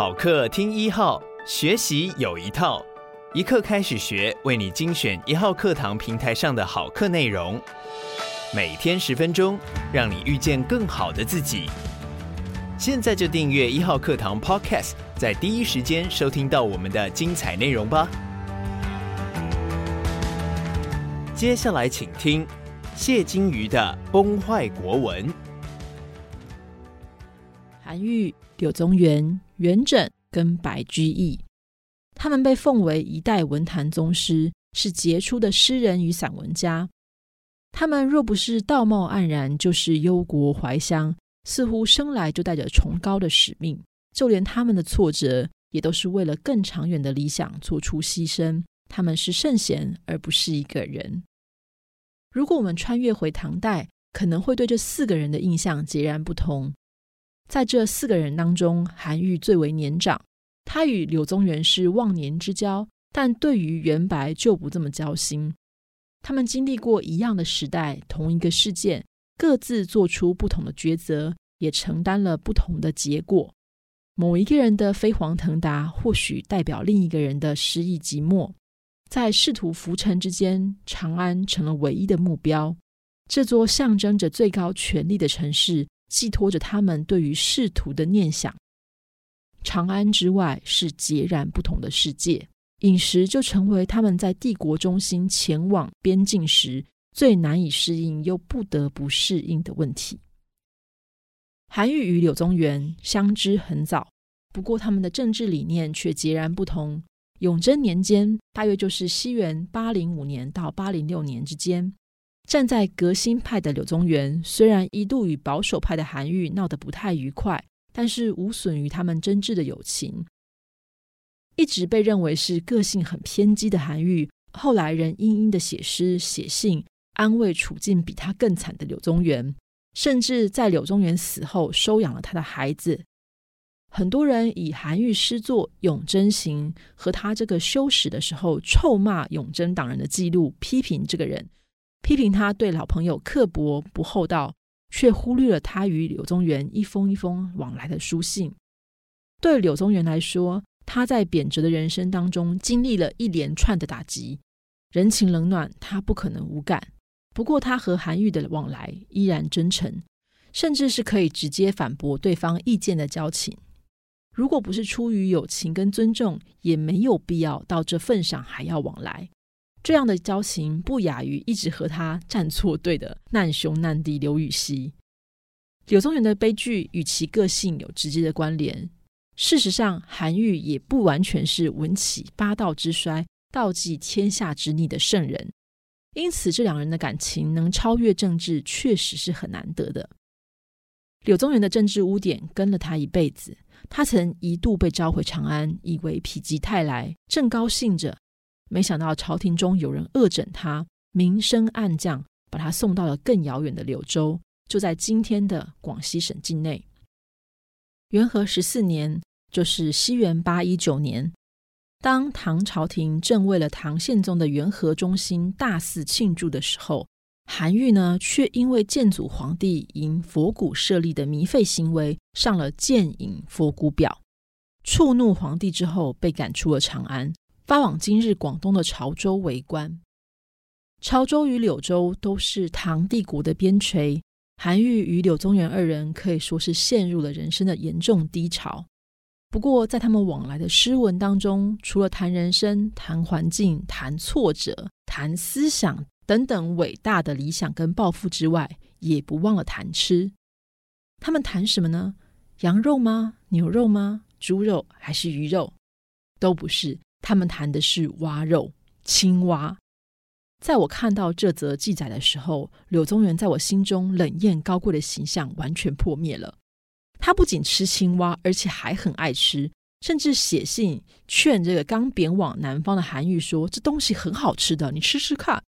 好课听一号，学习有一套，一课开始学，为你精选一号课堂平台上的好课内容，每天十分钟，让你遇见更好的自己。现在就订阅一号课堂 Podcast，在第一时间收听到我们的精彩内容吧。接下来请听谢金鱼的崩坏国文。韩愈、柳宗元、元稹跟白居易，他们被奉为一代文坛宗师，是杰出的诗人与散文家。他们若不是道貌岸然，就是忧国怀乡，似乎生来就带着崇高的使命。就连他们的挫折，也都是为了更长远的理想做出牺牲。他们是圣贤，而不是一个人。如果我们穿越回唐代，可能会对这四个人的印象截然不同。在这四个人当中，韩愈最为年长，他与柳宗元是忘年之交，但对于元白就不这么交心。他们经历过一样的时代，同一个事件，各自做出不同的抉择，也承担了不同的结果。某一个人的飞黄腾达，或许代表另一个人的失意寂寞。在仕途浮沉之间，长安成了唯一的目标。这座象征着最高权力的城市。寄托着他们对于仕途的念想。长安之外是截然不同的世界，饮食就成为他们在帝国中心前往边境时最难以适应又不得不适应的问题。韩愈与柳宗元相知很早，不过他们的政治理念却截然不同。永贞年间，大约就是西元八零五年到八零六年之间。站在革新派的柳宗元，虽然一度与保守派的韩愈闹得不太愉快，但是无损于他们真挚的友情。一直被认为是个性很偏激的韩愈，后来仍殷殷的写诗写信，安慰处境比他更惨的柳宗元，甚至在柳宗元死后收养了他的孩子。很多人以韩愈诗作《永贞行》和他这个修史的时候臭骂永贞党人的记录，批评这个人。批评他对老朋友刻薄不厚道，却忽略了他与柳宗元一封一封往来的书信。对柳宗元来说，他在贬谪的人生当中经历了一连串的打击，人情冷暖他不可能无感。不过，他和韩愈的往来依然真诚，甚至是可以直接反驳对方意见的交情。如果不是出于友情跟尊重，也没有必要到这份上还要往来。这样的交情不亚于一直和他站错队的难兄难弟刘禹锡。柳宗元的悲剧与其个性有直接的关联。事实上，韩愈也不完全是文起八道之衰、道济天下之逆的圣人。因此，这两人的感情能超越政治，确实是很难得的。柳宗元的政治污点跟了他一辈子。他曾一度被召回长安，以为否极泰来，正高兴着。没想到朝廷中有人恶整他，明升暗降，把他送到了更遥远的柳州，就在今天的广西省境内。元和十四年，就是西元八一九年，当唐朝廷正为了唐宪宗的元和中兴大肆庆祝的时候，韩愈呢，却因为建祖皇帝因佛骨舍利的糜费行为，上了谏引佛骨表，触怒皇帝之后，被赶出了长安。发往今日广东的潮州为官。潮州与柳州都是唐帝国的边陲，韩愈与柳宗元二人可以说是陷入了人生的严重低潮。不过，在他们往来的诗文当中，除了谈人生、谈环境、谈挫折、谈思想等等伟大的理想跟抱负之外，也不忘了谈吃。他们谈什么呢？羊肉吗？牛肉吗？猪肉还是鱼肉？都不是。他们谈的是蛙肉，青蛙。在我看到这则记载的时候，柳宗元在我心中冷艳高贵的形象完全破灭了。他不仅吃青蛙，而且还很爱吃，甚至写信劝这个刚贬往南方的韩愈说：“这东西很好吃的，你吃吃看。”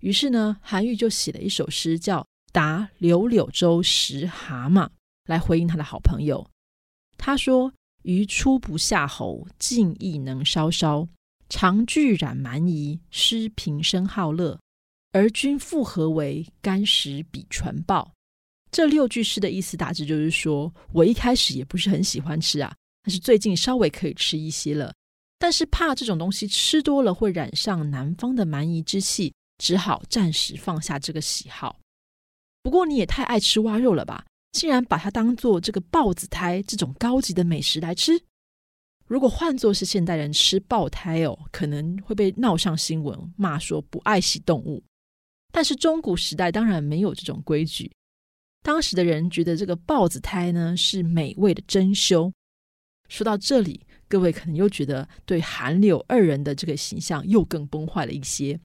于是呢，韩愈就写了一首诗，叫《答柳柳州食蛤蟆》，来回应他的好朋友。他说。鱼初不下喉，竟亦能稍稍。长句染蛮夷，失平生好乐。而君复何为？甘食彼传报。这六句诗的意思大致就是说，我一开始也不是很喜欢吃啊，但是最近稍微可以吃一些了。但是怕这种东西吃多了会染上南方的蛮夷之气，只好暂时放下这个喜好。不过你也太爱吃蛙肉了吧？竟然把它当做这个豹子胎这种高级的美食来吃。如果换作是现代人吃豹胎哦，可能会被闹上新闻，骂说不爱惜动物。但是中古时代当然没有这种规矩，当时的人觉得这个豹子胎呢是美味的珍馐。说到这里。各位可能又觉得对韩柳二人的这个形象又更崩坏了一些。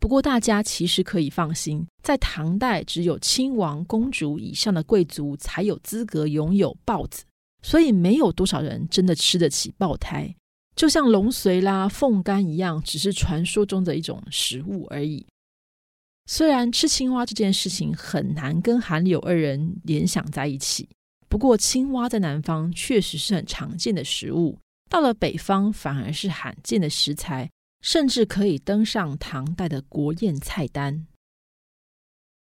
不过大家其实可以放心，在唐代只有亲王、公主以上的贵族才有资格拥有豹子，所以没有多少人真的吃得起豹胎，就像龙髓啦、凤肝一样，只是传说中的一种食物而已。虽然吃青蛙这件事情很难跟韩柳二人联想在一起。不过，青蛙在南方确实是很常见的食物，到了北方反而是罕见的食材，甚至可以登上唐代的国宴菜单。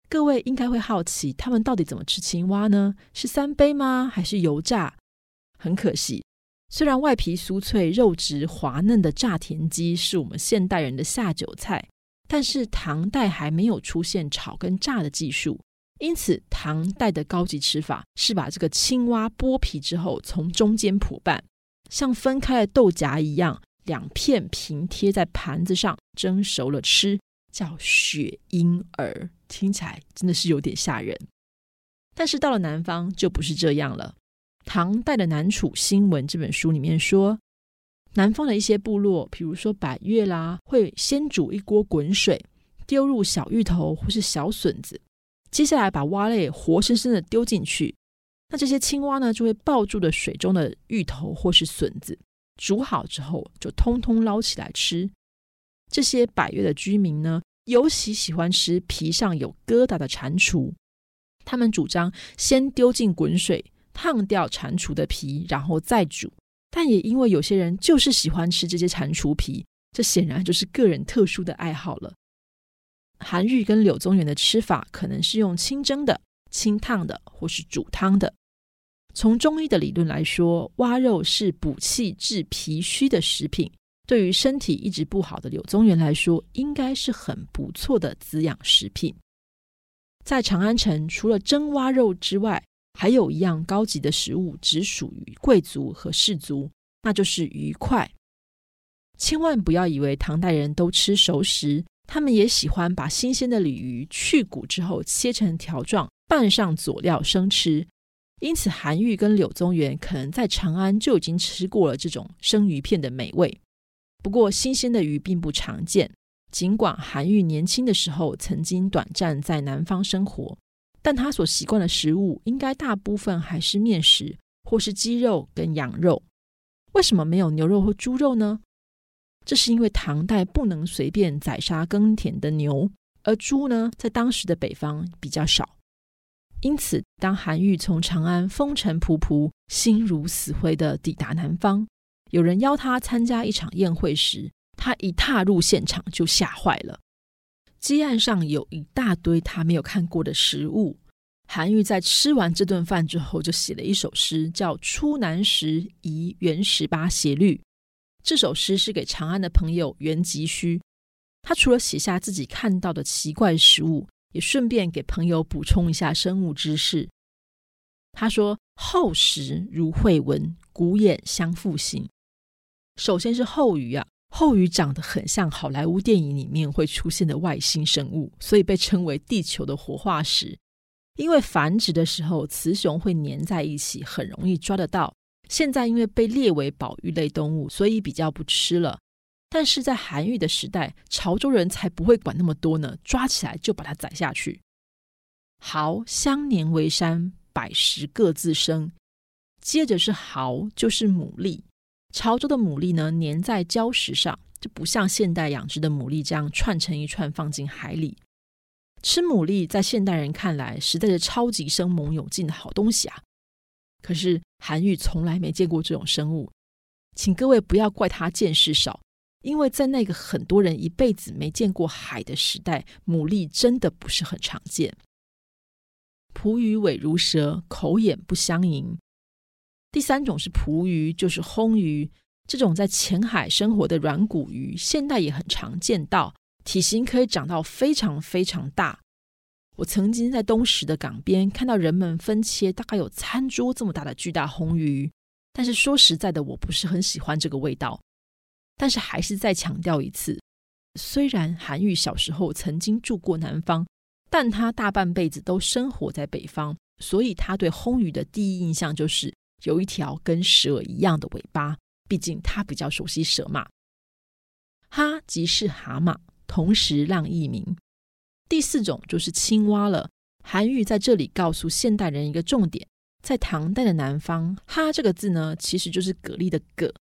各位应该会好奇，他们到底怎么吃青蛙呢？是三杯吗？还是油炸？很可惜，虽然外皮酥脆、肉质滑嫩的炸田鸡是我们现代人的下酒菜，但是唐代还没有出现炒跟炸的技术。因此，唐代的高级吃法是把这个青蛙剥皮之后，从中间剖半，像分开的豆荚一样，两片平贴在盘子上蒸熟了吃，叫雪婴儿，听起来真的是有点吓人。但是到了南方就不是这样了。唐代的《南楚新闻》这本书里面说，南方的一些部落，比如说百越啦，会先煮一锅滚水，丢入小芋头或是小笋子。接下来把蛙类活生生的丢进去，那这些青蛙呢，就会抱住了水中的芋头或是笋子，煮好之后就通通捞起来吃。这些百越的居民呢，尤其喜欢吃皮上有疙瘩的蟾蜍，他们主张先丢进滚水烫掉蟾蜍的皮，然后再煮。但也因为有些人就是喜欢吃这些蟾蜍皮，这显然就是个人特殊的爱好了。韩愈跟柳宗元的吃法可能是用清蒸的、清烫的，或是煮汤的。从中医的理论来说，蛙肉是补气治脾虚的食品，对于身体一直不好的柳宗元来说，应该是很不错的滋养食品。在长安城，除了蒸蛙肉之外，还有一样高级的食物，只属于贵族和士族，那就是鱼块。千万不要以为唐代人都吃熟食。他们也喜欢把新鲜的鲤鱼去骨之后切成条状，拌上佐料生吃。因此，韩愈跟柳宗元可能在长安就已经吃过了这种生鱼片的美味。不过，新鲜的鱼并不常见。尽管韩愈年轻的时候曾经短暂在南方生活，但他所习惯的食物应该大部分还是面食或是鸡肉跟羊肉。为什么没有牛肉或猪肉呢？这是因为唐代不能随便宰杀耕田的牛，而猪呢，在当时的北方比较少。因此，当韩愈从长安风尘仆仆、心如死灰地抵达南方，有人邀他参加一场宴会时，他一踏入现场就吓坏了。鸡案上有一大堆他没有看过的食物。韩愈在吃完这顿饭之后，就写了一首诗，叫《出南时遗元十八协律》。这首诗是给长安的朋友元吉虚。他除了写下自己看到的奇怪食物，也顺便给朋友补充一下生物知识。他说：“鱟食如慧纹，古眼相复形。”首先是后鱼啊，后鱼长得很像好莱坞电影里面会出现的外星生物，所以被称为地球的活化石。因为繁殖的时候雌雄会粘在一起，很容易抓得到。现在因为被列为保育类动物，所以比较不吃了。但是在韩愈的时代，潮州人才不会管那么多呢，抓起来就把它宰下去。蚝相粘为山，百十各自生。接着是蚝，就是牡蛎。潮州的牡蛎呢，粘在礁石上，就不像现代养殖的牡蛎这样串成一串放进海里。吃牡蛎在现代人看来，实在是超级生猛有劲的好东西啊。可是韩愈从来没见过这种生物，请各位不要怪他见识少，因为在那个很多人一辈子没见过海的时代，牡蛎真的不是很常见。蒲鱼尾如蛇，口眼不相迎。第三种是蒲鱼，就是烘鱼。这种在浅海生活的软骨鱼，现代也很常见到，体型可以长到非常非常大。我曾经在东石的港边看到人们分切大概有餐桌这么大的巨大红鱼，但是说实在的，我不是很喜欢这个味道。但是还是再强调一次，虽然韩愈小时候曾经住过南方，但他大半辈子都生活在北方，所以他对魟鱼的第一印象就是有一条跟蛇一样的尾巴。毕竟他比较熟悉蛇嘛。哈即是蛤蟆，同时让一名。第四种就是青蛙了。韩愈在这里告诉现代人一个重点：在唐代的南方，哈这个字呢，其实就是蛤蜊的蛤，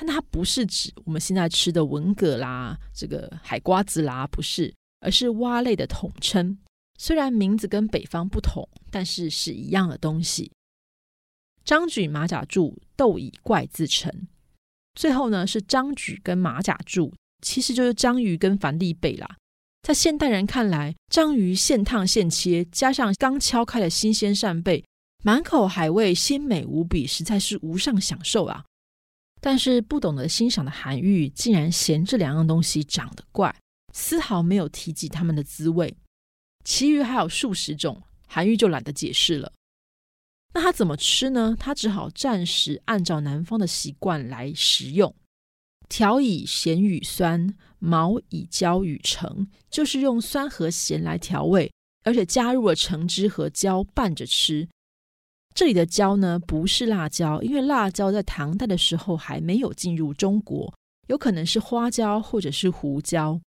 但它不是指我们现在吃的文蛤啦，这个海瓜子啦，不是，而是蛙类的统称。虽然名字跟北方不同，但是是一样的东西。张举马甲柱，斗以怪自成。最后呢，是张举跟马甲柱，其实就是章鱼跟凡立贝啦。在现代人看来，章鱼现烫现切，加上刚敲开的新鲜扇贝，满口海味，鲜美无比，实在是无上享受啊。但是不懂得欣赏的韩愈，竟然嫌这两样东西长得怪，丝毫没有提及它们的滋味。其余还有数十种，韩愈就懒得解释了。那他怎么吃呢？他只好暂时按照南方的习惯来食用。调以咸与酸，毛以椒与橙，就是用酸和咸来调味，而且加入了橙汁和椒拌着吃。这里的椒呢，不是辣椒，因为辣椒在唐代的时候还没有进入中国，有可能是花椒或者是胡椒。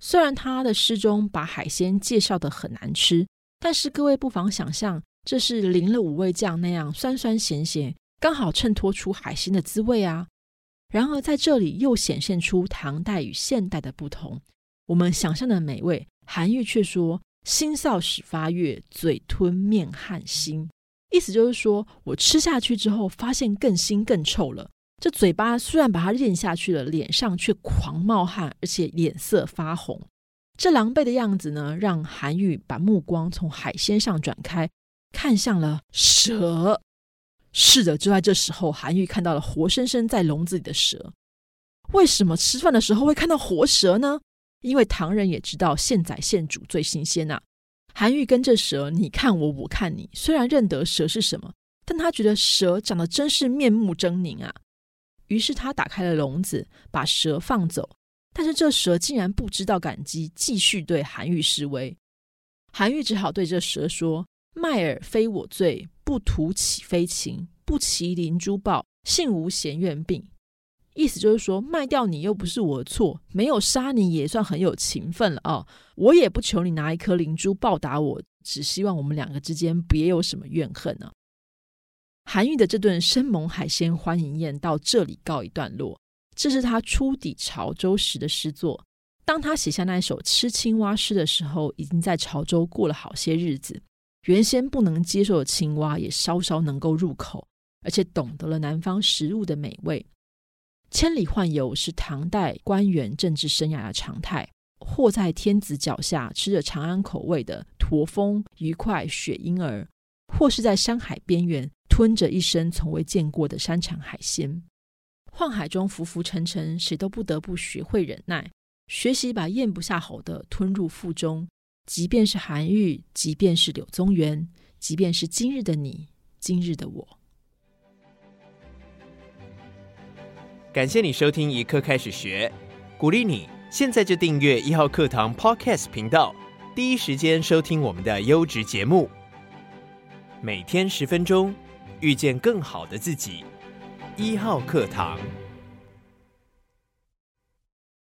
虽然他的诗中把海鲜介绍得很难吃，但是各位不妨想象。这是淋了五味酱那样酸酸咸咸，刚好衬托出海鲜的滋味啊。然而在这里又显现出唐代与现代的不同。我们想象的美味，韩愈却说“心少始发悦，嘴吞面汗腥”，意思就是说我吃下去之后，发现更腥更臭了。这嘴巴虽然把它咽下去了，脸上却狂冒汗，而且脸色发红。这狼狈的样子呢，让韩愈把目光从海鲜上转开。看向了蛇，是的，就在这时候，韩愈看到了活生生在笼子里的蛇。为什么吃饭的时候会看到活蛇呢？因为唐人也知道现宰现煮最新鲜呐、啊。韩愈跟着蛇，你看我，我看你，虽然认得蛇是什么，但他觉得蛇长得真是面目狰狞啊。于是他打开了笼子，把蛇放走。但是这蛇竟然不知道感激，继续对韩愈示威。韩愈只好对这蛇说。卖尔非我罪，不图岂非情？不期灵珠报，幸无闲怨病。意思就是说，卖掉你又不是我的错，没有杀你也算很有情分了啊！我也不求你拿一颗灵珠报答我，只希望我们两个之间别有什么怨恨呢、啊。韩愈的这顿生猛海鲜欢迎宴到这里告一段落。这是他初抵潮州时的诗作。当他写下那首吃青蛙诗的时候，已经在潮州过了好些日子。原先不能接受的青蛙也稍稍能够入口，而且懂得了南方食物的美味。千里宦游是唐代官员政治生涯的常态，或在天子脚下吃着长安口味的驼峰、鱼块、雪婴儿，或是在山海边缘吞着一生从未见过的山产海鲜。宦海中浮浮沉沉，谁都不得不学会忍耐，学习把咽不下喉的吞入腹中。即便是韩愈，即便是柳宗元，即便是今日的你，今日的我。感谢你收听一课开始学，鼓励你现在就订阅一号课堂 Podcast 频道，第一时间收听我们的优质节目。每天十分钟，遇见更好的自己。一号课堂。